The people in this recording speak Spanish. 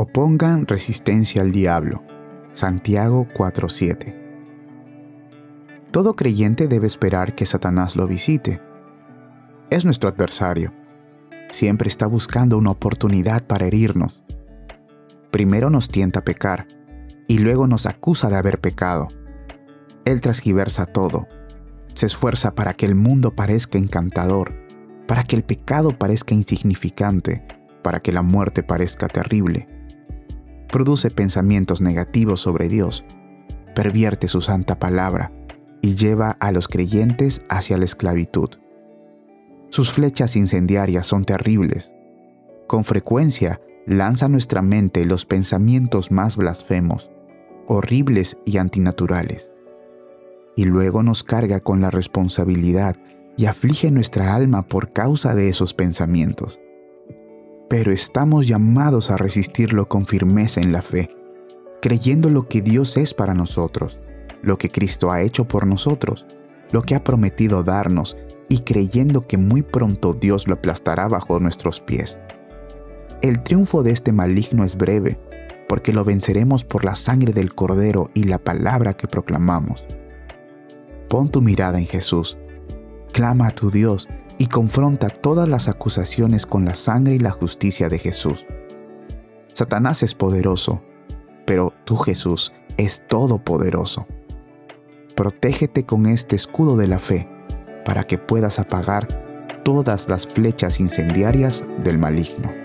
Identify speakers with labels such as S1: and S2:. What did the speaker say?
S1: Opongan resistencia al diablo. Santiago 4:7. Todo creyente debe esperar que Satanás lo visite. Es nuestro adversario. Siempre está buscando una oportunidad para herirnos. Primero nos tienta a pecar y luego nos acusa de haber pecado. Él transgiversa todo. Se esfuerza para que el mundo parezca encantador, para que el pecado parezca insignificante, para que la muerte parezca terrible produce pensamientos negativos sobre Dios, pervierte su santa palabra y lleva a los creyentes hacia la esclavitud. Sus flechas incendiarias son terribles. Con frecuencia lanza a nuestra mente los pensamientos más blasfemos, horribles y antinaturales. Y luego nos carga con la responsabilidad y aflige nuestra alma por causa de esos pensamientos pero estamos llamados a resistirlo con firmeza en la fe, creyendo lo que Dios es para nosotros, lo que Cristo ha hecho por nosotros, lo que ha prometido darnos y creyendo que muy pronto Dios lo aplastará bajo nuestros pies. El triunfo de este maligno es breve, porque lo venceremos por la sangre del Cordero y la palabra que proclamamos. Pon tu mirada en Jesús, clama a tu Dios y confronta todas las acusaciones con la sangre y la justicia de Jesús. Satanás es poderoso, pero tú Jesús es todopoderoso. Protégete con este escudo de la fe para que puedas apagar todas las flechas incendiarias del maligno.